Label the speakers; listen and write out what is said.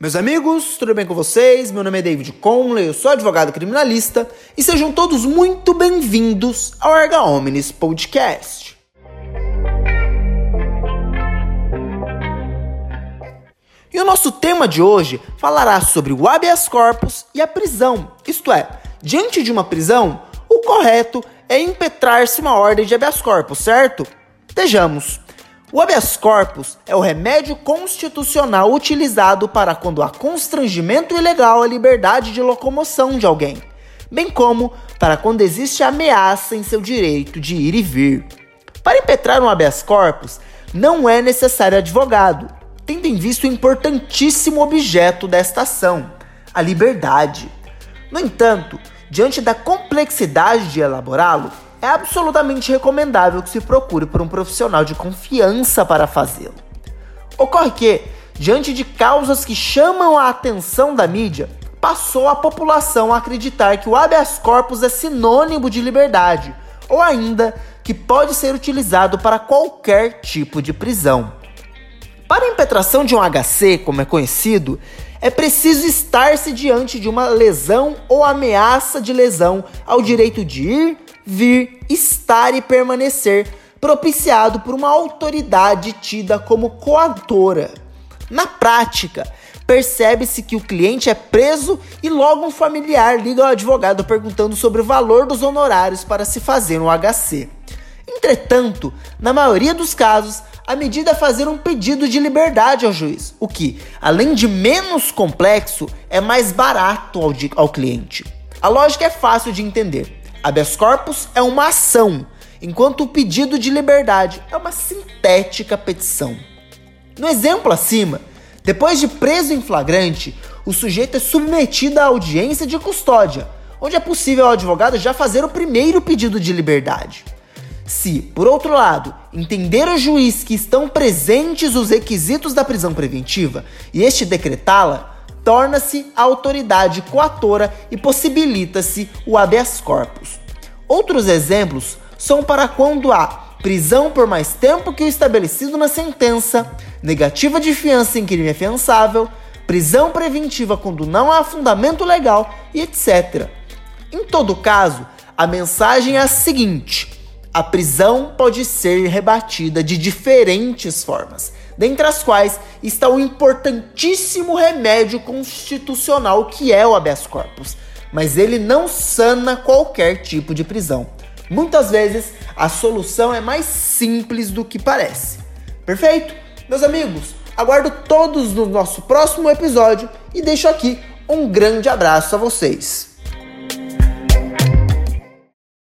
Speaker 1: Meus amigos, tudo bem com vocês? Meu nome é David Conley, eu sou advogado criminalista e sejam todos muito bem-vindos ao Erga Omnis Podcast. E o nosso tema de hoje falará sobre o habeas corpus e a prisão. Isto é, diante de uma prisão, o correto é impetrar-se uma ordem de habeas corpus, certo? Vejamos. O habeas corpus é o remédio constitucional utilizado para quando há constrangimento ilegal à liberdade de locomoção de alguém, bem como para quando existe ameaça em seu direito de ir e vir. Para impetrar um habeas corpus, não é necessário advogado, tendo em vista o importantíssimo objeto desta ação, a liberdade. No entanto, diante da complexidade de elaborá-lo, é absolutamente recomendável que se procure por um profissional de confiança para fazê-lo. Ocorre que, diante de causas que chamam a atenção da mídia, passou a população a acreditar que o habeas corpus é sinônimo de liberdade, ou ainda que pode ser utilizado para qualquer tipo de prisão. Para a impetração de um HC, como é conhecido, é preciso estar-se diante de uma lesão ou ameaça de lesão ao direito de ir, vir, estar e permanecer, propiciado por uma autoridade tida como coautora. Na prática, percebe-se que o cliente é preso e logo um familiar liga ao advogado perguntando sobre o valor dos honorários para se fazer um HC. Entretanto, na maioria dos casos, a medida é fazer um pedido de liberdade ao juiz, o que, além de menos complexo, é mais barato ao, ao cliente. A lógica é fácil de entender. Habeas corpus é uma ação, enquanto o pedido de liberdade é uma sintética petição. No exemplo acima, depois de preso em flagrante, o sujeito é submetido à audiência de custódia, onde é possível ao advogado já fazer o primeiro pedido de liberdade. Se, por outro lado, entender o juiz que estão presentes os requisitos da prisão preventiva e este decretá-la, torna-se a autoridade coatora e possibilita-se o habeas corpus. Outros exemplos são para quando há prisão por mais tempo que o estabelecido na sentença, negativa de fiança em crime afiançável, prisão preventiva quando não há fundamento legal e etc. Em todo caso, a mensagem é a seguinte: a prisão pode ser rebatida de diferentes formas, dentre as quais está o importantíssimo remédio constitucional que é o habeas corpus, mas ele não sana qualquer tipo de prisão. Muitas vezes a solução é mais simples do que parece. Perfeito? Meus amigos, aguardo todos no nosso próximo episódio e deixo aqui um grande abraço a vocês.